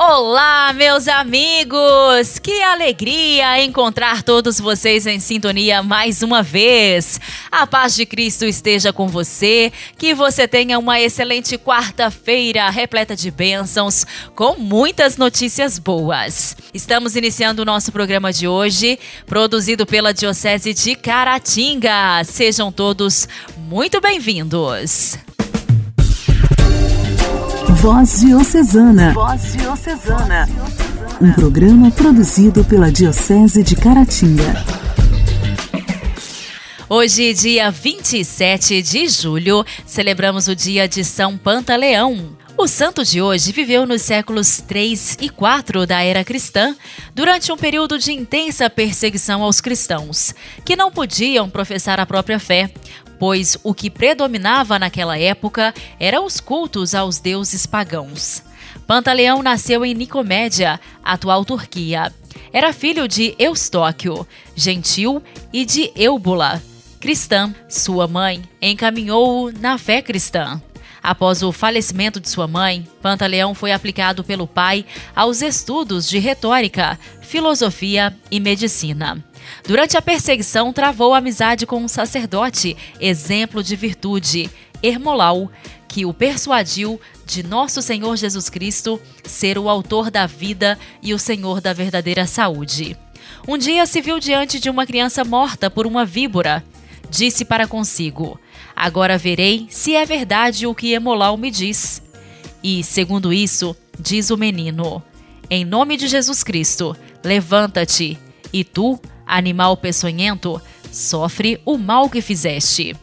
Olá, meus amigos! Que alegria encontrar todos vocês em sintonia mais uma vez. A paz de Cristo esteja com você, que você tenha uma excelente quarta-feira repleta de bênçãos, com muitas notícias boas. Estamos iniciando o nosso programa de hoje, produzido pela Diocese de Caratinga. Sejam todos muito bem-vindos. Voz Diocesana. Voz Diocesana. Um programa produzido pela Diocese de Caratinga. Hoje, dia 27 de julho, celebramos o dia de São Pantaleão. O santo de hoje viveu nos séculos 3 e 4 da era cristã, durante um período de intensa perseguição aos cristãos, que não podiam professar a própria fé, pois o que predominava naquela época eram os cultos aos deuses pagãos. Pantaleão nasceu em Nicomédia, atual Turquia. Era filho de Eustóquio, gentil, e de Eubula, cristã. Sua mãe encaminhou-o na fé cristã. Após o falecimento de sua mãe, Pantaleão foi aplicado pelo pai aos estudos de retórica, filosofia e medicina. Durante a perseguição, travou amizade com um sacerdote, exemplo de virtude, Hermolau, que o persuadiu de Nosso Senhor Jesus Cristo ser o autor da vida e o Senhor da verdadeira saúde. Um dia se viu diante de uma criança morta por uma víbora. Disse para consigo: Agora verei se é verdade o que Hemolau me diz. E, segundo isso, diz o menino: Em nome de Jesus Cristo, levanta-te, e tu, animal peçonhento, sofre o mal que fizeste.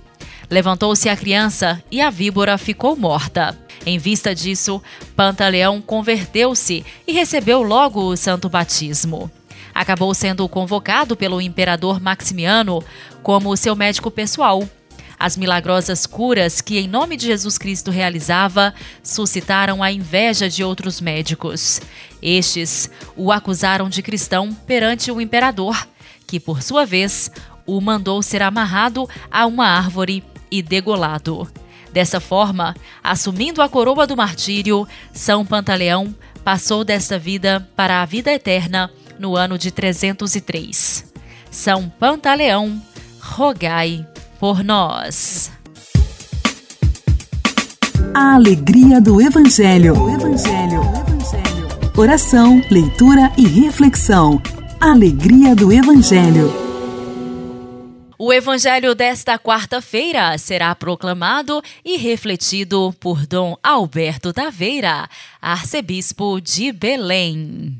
Levantou-se a criança e a víbora ficou morta. Em vista disso, Pantaleão converteu-se e recebeu logo o santo batismo. Acabou sendo convocado pelo imperador Maximiano como seu médico pessoal. As milagrosas curas que, em nome de Jesus Cristo, realizava suscitaram a inveja de outros médicos. Estes o acusaram de cristão perante o imperador que, por sua vez, o mandou ser amarrado a uma árvore e degolado. Dessa forma, assumindo a coroa do martírio, São Pantaleão passou desta vida para a vida eterna no ano de 303. São Pantaleão, rogai por nós. A alegria do Evangelho. O Evangelho. Evangelho. Oração, leitura e reflexão. Alegria do Evangelho. O Evangelho desta quarta-feira será proclamado e refletido por Dom Alberto Taveira, arcebispo de Belém.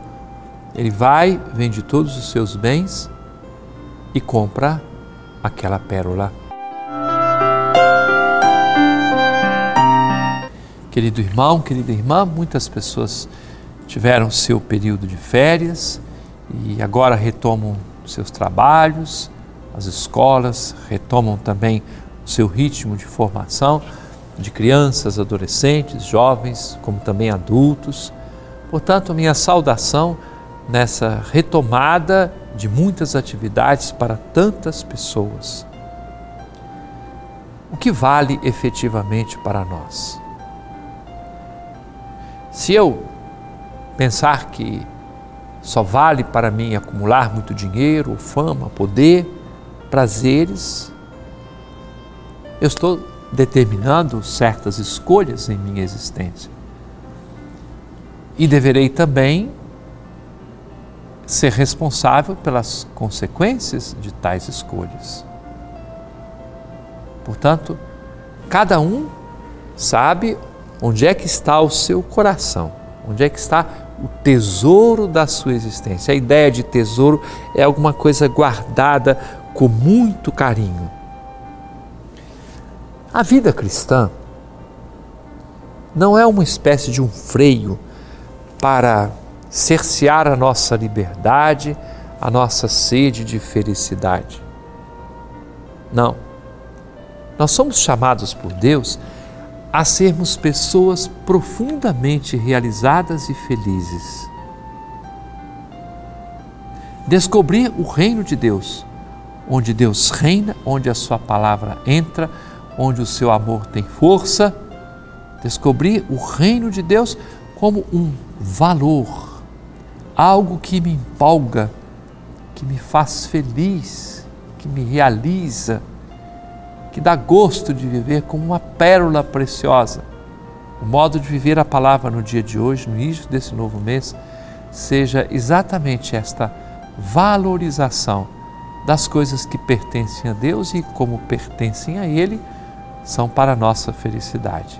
ele vai, vende todos os seus bens e compra aquela pérola. Querido irmão, querida irmã, muitas pessoas tiveram seu período de férias e agora retomam seus trabalhos, as escolas retomam também o seu ritmo de formação de crianças, adolescentes, jovens, como também adultos. Portanto, a minha saudação nessa retomada de muitas atividades para tantas pessoas. O que vale efetivamente para nós? Se eu pensar que só vale para mim acumular muito dinheiro, fama, poder, prazeres, eu estou determinando certas escolhas em minha existência. E deverei também ser responsável pelas consequências de tais escolhas. Portanto, cada um sabe onde é que está o seu coração, onde é que está o tesouro da sua existência. A ideia de tesouro é alguma coisa guardada com muito carinho. A vida cristã não é uma espécie de um freio para cercear a nossa liberdade, a nossa sede de felicidade. Não. Nós somos chamados por Deus a sermos pessoas profundamente realizadas e felizes. Descobrir o reino de Deus, onde Deus reina, onde a Sua palavra entra, onde o seu amor tem força. Descobrir o reino de Deus como um valor, algo que me empolga, que me faz feliz, que me realiza que dá gosto de viver como uma pérola preciosa. O modo de viver a palavra no dia de hoje, no início desse novo mês, seja exatamente esta valorização das coisas que pertencem a Deus e, como pertencem a Ele, são para a nossa felicidade.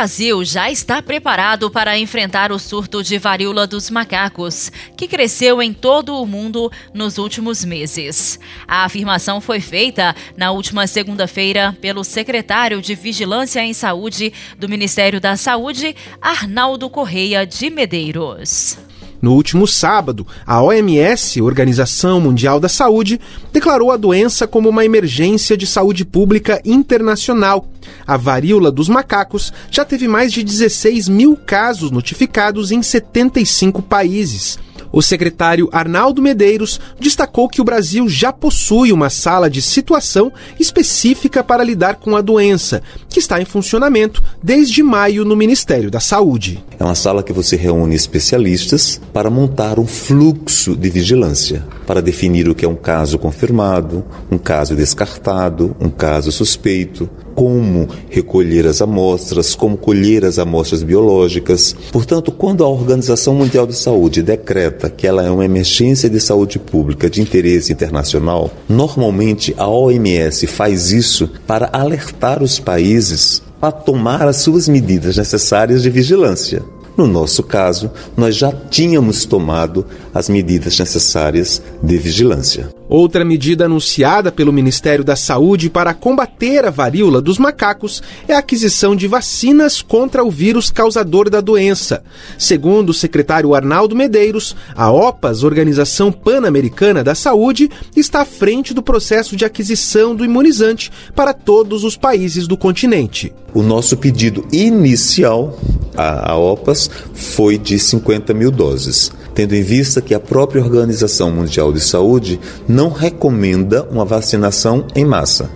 Brasil já está preparado para enfrentar o surto de varíola dos macacos, que cresceu em todo o mundo nos últimos meses. A afirmação foi feita na última segunda-feira pelo secretário de Vigilância em Saúde do Ministério da Saúde, Arnaldo Correia de Medeiros. No último sábado, a OMS, Organização Mundial da Saúde, declarou a doença como uma emergência de saúde pública internacional. A varíola dos macacos já teve mais de 16 mil casos notificados em 75 países. O secretário Arnaldo Medeiros destacou que o Brasil já possui uma sala de situação específica para lidar com a doença, que está em funcionamento desde maio no Ministério da Saúde. É uma sala que você reúne especialistas para montar um fluxo de vigilância, para definir o que é um caso confirmado, um caso descartado, um caso suspeito, como recolher as amostras, como colher as amostras biológicas. Portanto, quando a Organização Mundial de Saúde decreta que ela é uma emergência de saúde pública de interesse internacional, normalmente a OMS faz isso para alertar os países a tomar as suas medidas necessárias de vigilância. No nosso caso, nós já tínhamos tomado as medidas necessárias de vigilância. Outra medida anunciada pelo Ministério da Saúde para combater a varíola dos macacos é a aquisição de vacinas contra o vírus causador da doença. Segundo o secretário Arnaldo Medeiros, a OPAS, Organização Pan-Americana da Saúde, está à frente do processo de aquisição do imunizante para todos os países do continente. O nosso pedido inicial à OPAS foi de 50 mil doses tendo em vista que a própria Organização Mundial de Saúde não recomenda uma vacinação em massa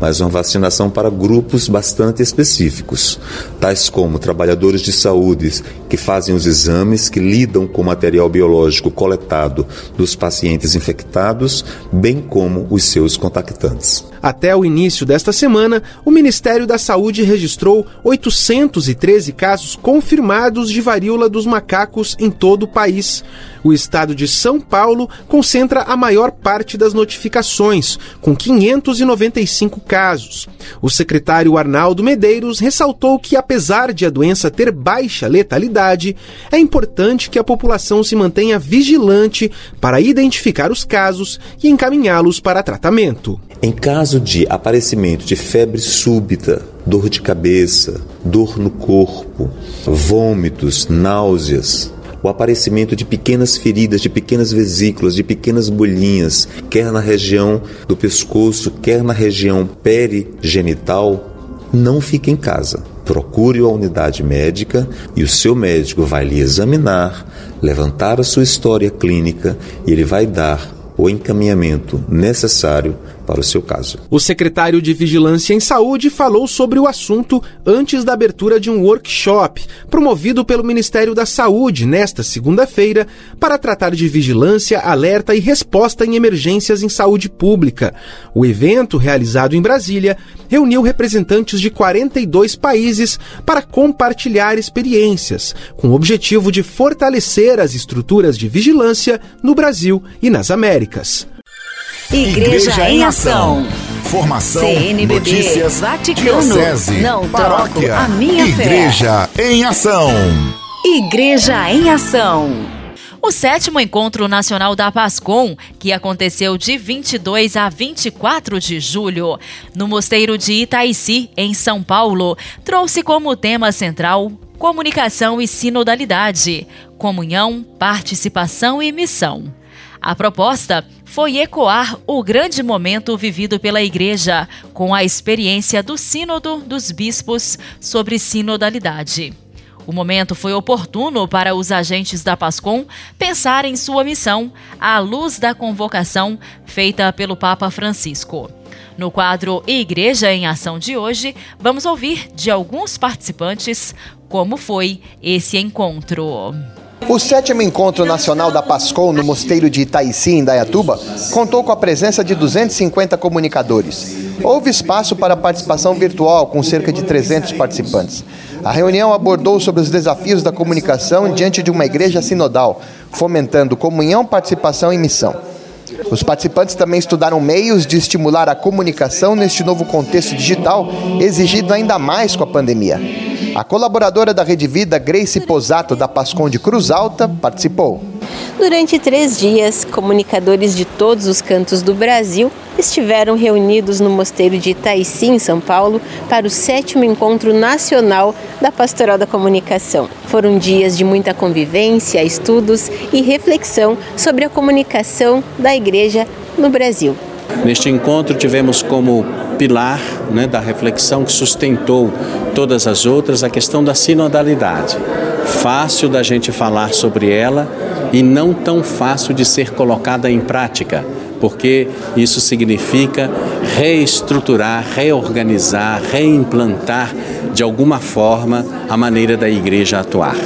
mas uma vacinação para grupos bastante específicos, tais como trabalhadores de saúde que fazem os exames, que lidam com material biológico coletado dos pacientes infectados, bem como os seus contactantes. Até o início desta semana, o Ministério da Saúde registrou 813 casos confirmados de varíola dos macacos em todo o país. O estado de São Paulo concentra a maior parte das notificações, com 595 casos. O secretário Arnaldo Medeiros ressaltou que, apesar de a doença ter baixa letalidade, é importante que a população se mantenha vigilante para identificar os casos e encaminhá-los para tratamento. Em caso de aparecimento de febre súbita, dor de cabeça, dor no corpo, vômitos, náuseas, o aparecimento de pequenas feridas, de pequenas vesículas, de pequenas bolinhas, quer na região do pescoço, quer na região perigenital, não fique em casa. Procure a unidade médica e o seu médico vai lhe examinar, levantar a sua história clínica e ele vai dar o encaminhamento necessário para o seu caso. O secretário de Vigilância em Saúde falou sobre o assunto antes da abertura de um workshop promovido pelo Ministério da Saúde nesta segunda-feira para tratar de vigilância, alerta e resposta em emergências em saúde pública. O evento, realizado em Brasília, reuniu representantes de 42 países para compartilhar experiências, com o objetivo de fortalecer as estruturas de vigilância no Brasil e nas Américas. Igreja, Igreja em Ação. Formação, CNBB, notícias, Vaticano, diocese, não paróquia, troco a minha Igreja fé. em Ação. Igreja em Ação. O sétimo Encontro Nacional da Pascom, que aconteceu de 22 a 24 de julho, no Mosteiro de Itaici, em São Paulo, trouxe como tema central comunicação e sinodalidade, comunhão, participação e missão. A proposta foi ecoar o grande momento vivido pela Igreja com a experiência do Sínodo dos Bispos sobre sinodalidade. O momento foi oportuno para os agentes da PASCOM pensar em sua missão à luz da convocação feita pelo Papa Francisco. No quadro Igreja em Ação de hoje, vamos ouvir de alguns participantes como foi esse encontro. O sétimo encontro nacional da PASCOM no Mosteiro de Itaici, em Dayatuba, contou com a presença de 250 comunicadores. Houve espaço para participação virtual, com cerca de 300 participantes. A reunião abordou sobre os desafios da comunicação diante de uma igreja sinodal, fomentando comunhão, participação e missão. Os participantes também estudaram meios de estimular a comunicação neste novo contexto digital, exigido ainda mais com a pandemia. A colaboradora da Rede Vida, Grace Posato, da Pascom de Cruz Alta, participou. Durante três dias, comunicadores de todos os cantos do Brasil estiveram reunidos no Mosteiro de Itaici, em São Paulo, para o sétimo encontro nacional da Pastoral da Comunicação. Foram dias de muita convivência, estudos e reflexão sobre a comunicação da Igreja no Brasil. Neste encontro tivemos como pilar né, da reflexão que sustentou todas as outras a questão da sinodalidade. Fácil da gente falar sobre ela e não tão fácil de ser colocada em prática, porque isso significa reestruturar, reorganizar, reimplantar de alguma forma a maneira da igreja atuar.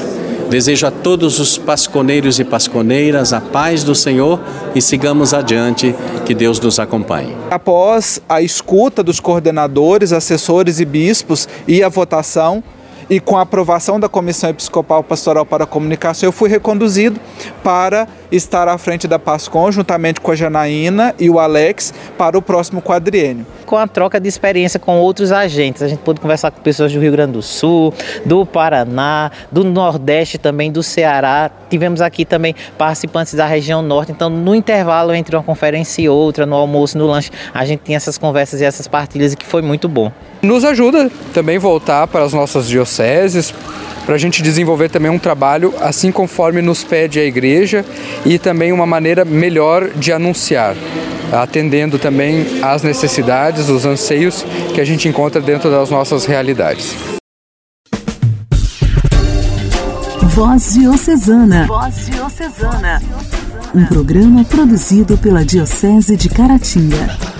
Desejo a todos os pasconeiros e pasconeiras a paz do Senhor e sigamos adiante, que Deus nos acompanhe. Após a escuta dos coordenadores, assessores e bispos e a votação, e com a aprovação da Comissão Episcopal Pastoral para a Comunicação, eu fui reconduzido para estar à frente da PASCOM, juntamente com a Janaína e o Alex, para o próximo quadriênio. Com a troca de experiência com outros agentes, a gente pôde conversar com pessoas do Rio Grande do Sul, do Paraná, do Nordeste também, do Ceará. Tivemos aqui também participantes da região Norte. Então, no intervalo entre uma conferência e outra, no almoço, no lanche, a gente tinha essas conversas e essas partilhas, que foi muito bom. Nos ajuda também voltar para as nossas dioceses, para a gente desenvolver também um trabalho assim conforme nos pede a igreja e também uma maneira melhor de anunciar, atendendo também às necessidades, os anseios que a gente encontra dentro das nossas realidades. Voz Diocesana. Voz Diocesana. Um programa produzido pela Diocese de Caratinga.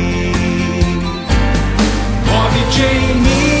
Move-te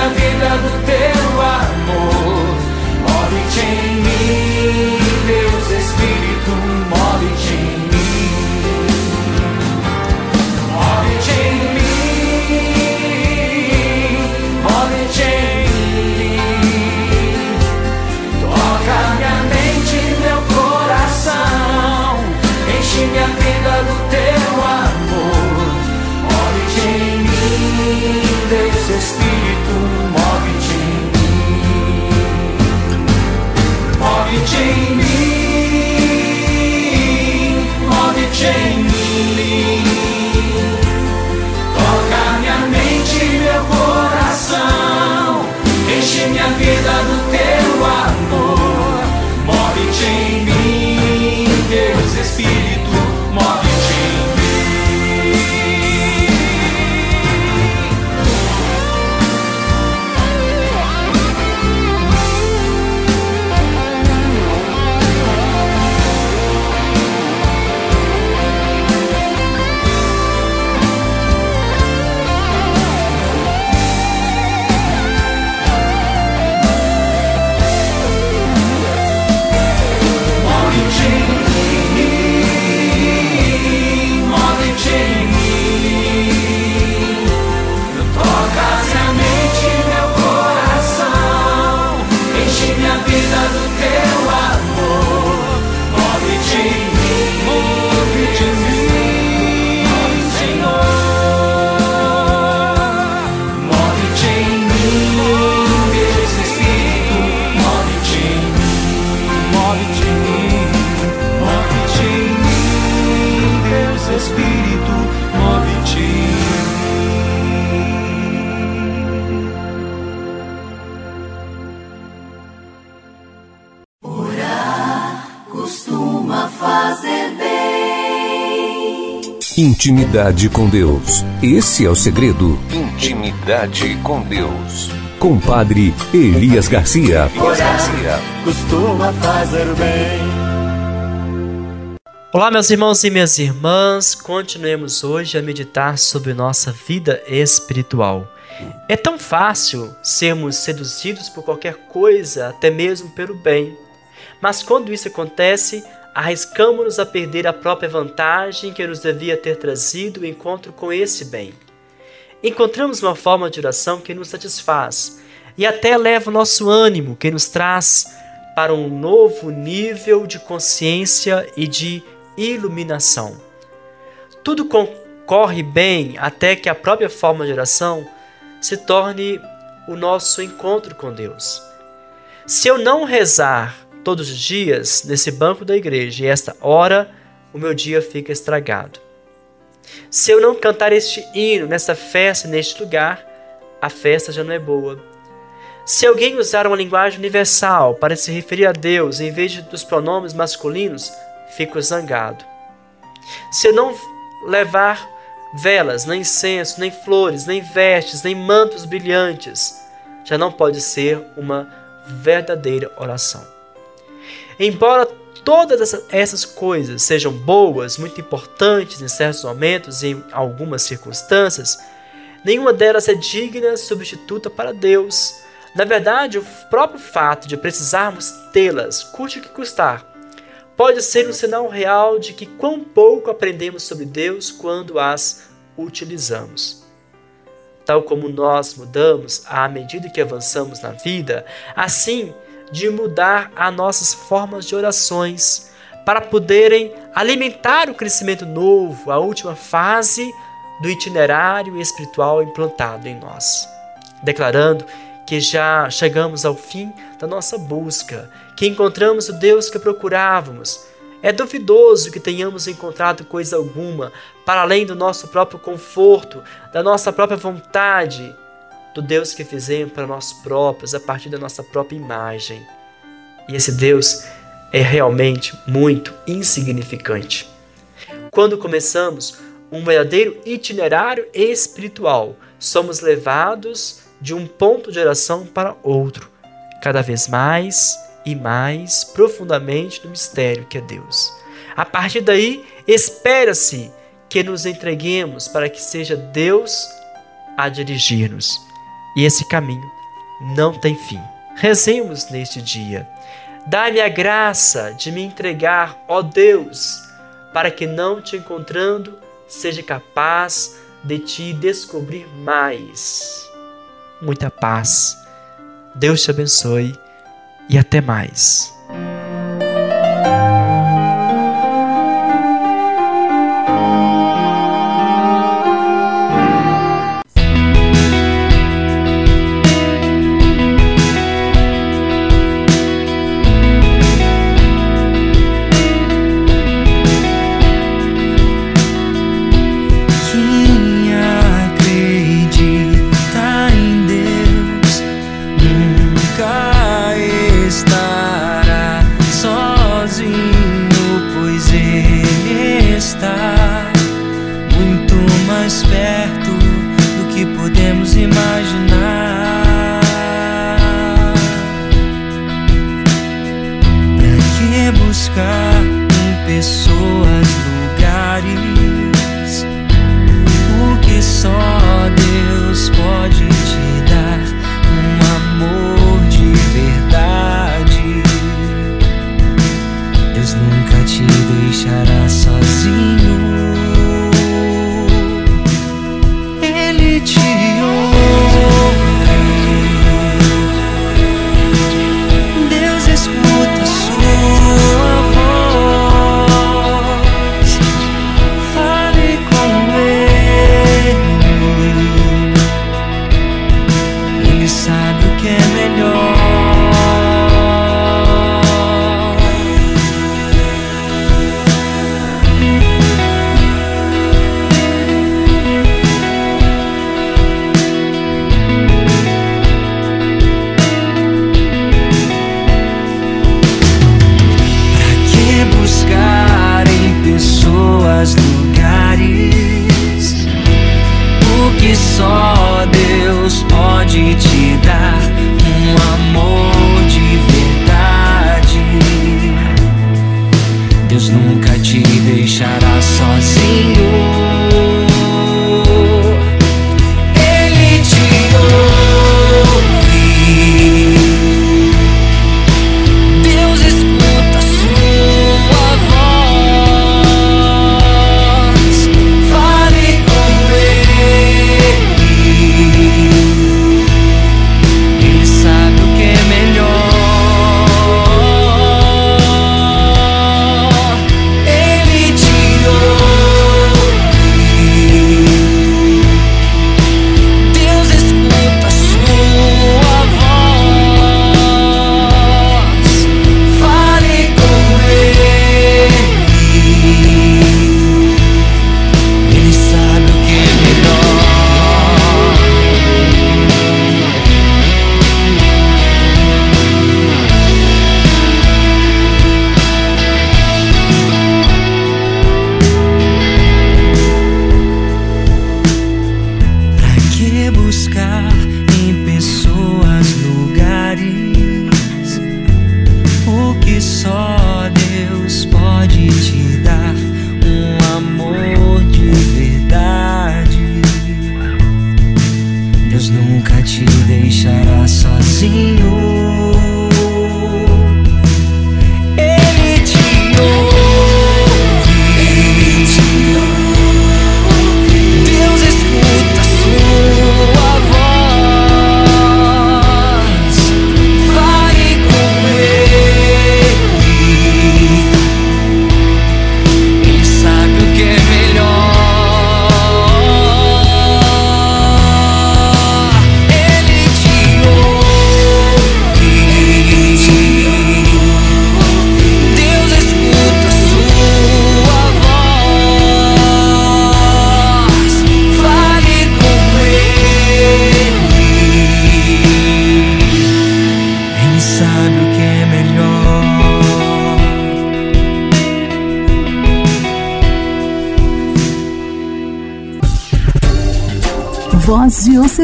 minha vida do teu amor. Move-te em mim, Intimidade com Deus. Esse é o segredo. Intimidade com Deus. Compadre Elias Garcia. costuma fazer bem. Olá, meus irmãos e minhas irmãs, continuemos hoje a meditar sobre nossa vida espiritual. É tão fácil sermos seduzidos por qualquer coisa, até mesmo pelo bem. Mas quando isso acontece, arriscamos-nos a perder a própria vantagem que nos devia ter trazido o encontro com esse bem. Encontramos uma forma de oração que nos satisfaz e até eleva o nosso ânimo, que nos traz para um novo nível de consciência e de iluminação. Tudo concorre bem até que a própria forma de oração se torne o nosso encontro com Deus. Se eu não rezar todos os dias nesse banco da igreja e esta hora, o meu dia fica estragado. Se eu não cantar este hino nessa festa, neste lugar, a festa já não é boa. Se alguém usar uma linguagem universal para se referir a Deus em vez dos pronomes masculinos, fico zangado. Se eu não levar velas, nem incenso, nem flores, nem vestes, nem mantos brilhantes, já não pode ser uma verdadeira oração. Embora todas essas coisas sejam boas, muito importantes em certos momentos e em algumas circunstâncias, nenhuma delas é digna substituta para Deus. Na verdade, o próprio fato de precisarmos tê-las, custe o que custar, pode ser um sinal real de que quão pouco aprendemos sobre Deus quando as utilizamos. Tal como nós mudamos à medida que avançamos na vida, assim de mudar as nossas formas de orações para poderem alimentar o crescimento novo, a última fase do itinerário espiritual implantado em nós. Declarando que já chegamos ao fim da nossa busca, que encontramos o Deus que procurávamos. É duvidoso que tenhamos encontrado coisa alguma para além do nosso próprio conforto, da nossa própria vontade, do Deus que fizemos para nós próprios, a partir da nossa própria imagem. E esse Deus é realmente muito insignificante. Quando começamos um verdadeiro itinerário espiritual, somos levados de um ponto de oração para outro, cada vez mais e mais profundamente no mistério que é Deus. A partir daí, espera-se que nos entreguemos para que seja Deus a dirigir-nos e esse caminho não tem fim. Rezemos neste dia. Dá-me a graça de me entregar, ó Deus, para que não te encontrando, seja capaz de te descobrir mais. Muita paz. Deus te abençoe e até mais.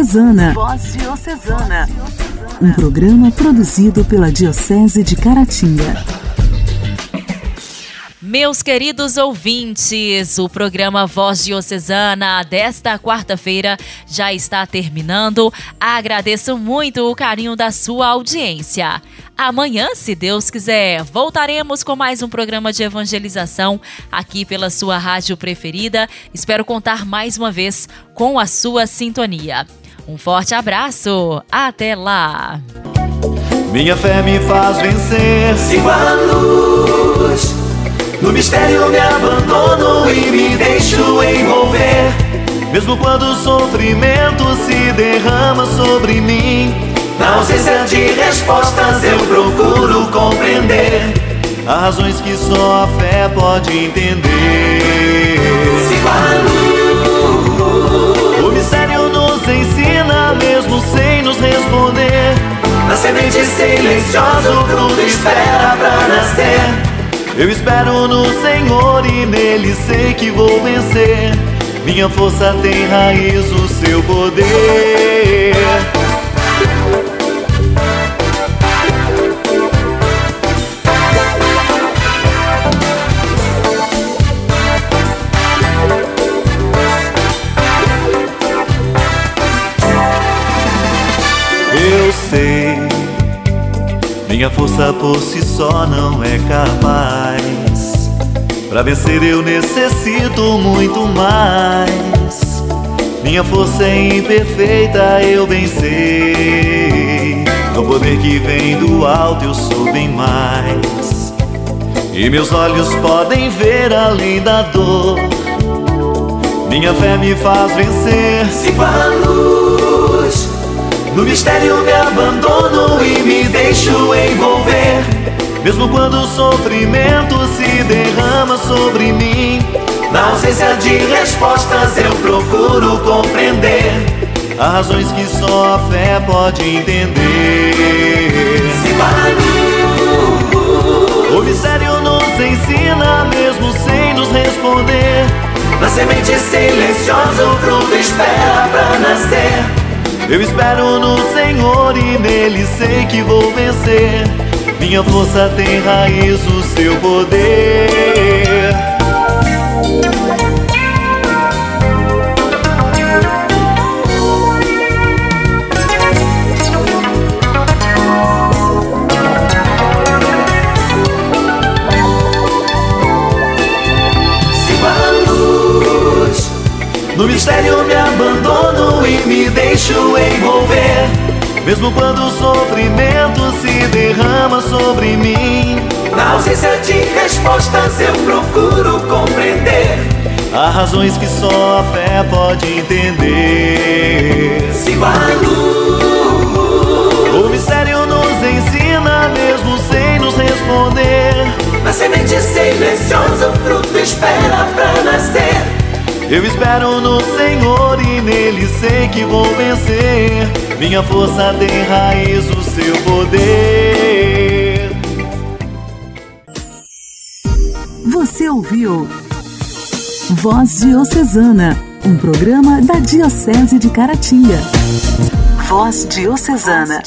Diocesana. Voz Diocesana. Um programa produzido pela Diocese de Caratinga. Meus queridos ouvintes, o programa Voz Diocesana desta quarta-feira já está terminando. Agradeço muito o carinho da sua audiência. Amanhã, se Deus quiser, voltaremos com mais um programa de evangelização aqui pela sua rádio preferida. Espero contar mais uma vez com a sua sintonia. Um forte abraço, até lá! Minha fé me faz vencer. Sigo a luz. No mistério me abandono e me deixo envolver. Mesmo quando o sofrimento se derrama sobre mim, Na ausência de respostas eu procuro compreender. há razões que só a fé pode entender. Sigo a luz. Semente silenciosa o fruto espera pra nascer. Eu espero no Senhor e nele sei que vou vencer. Minha força tem raiz, o seu poder. Minha força por si só não é capaz. Pra vencer eu necessito muito mais. Minha força é imperfeita, eu bem. No poder que vem do alto eu sou bem mais. E meus olhos podem ver além da dor. Minha fé me faz vencer. Sigo a luz. No mistério me abandono e me deixo envolver. Mesmo quando o sofrimento se derrama sobre mim, Na ausência de respostas eu procuro compreender. há razões que só a fé pode entender. O mistério nos ensina, mesmo sem nos responder. Na semente silenciosa o fruto espera pra nascer. Eu espero no Senhor e nele sei que vou vencer. Minha força tem raiz, o seu poder. No mistério me abandono e me deixo envolver. Mesmo quando o sofrimento se derrama sobre mim, Na ausência de respostas eu procuro compreender. há razões que só a fé pode entender. Sigo a luz. O mistério nos ensina, mesmo sem nos responder. Na semente silenciosa o fruto espera pra nascer. Eu espero no Senhor e nele sei que vou vencer. Minha força tem raiz, o seu poder. Você ouviu Voz Diocesana, um programa da Diocese de Caratinga. Voz Diocesana.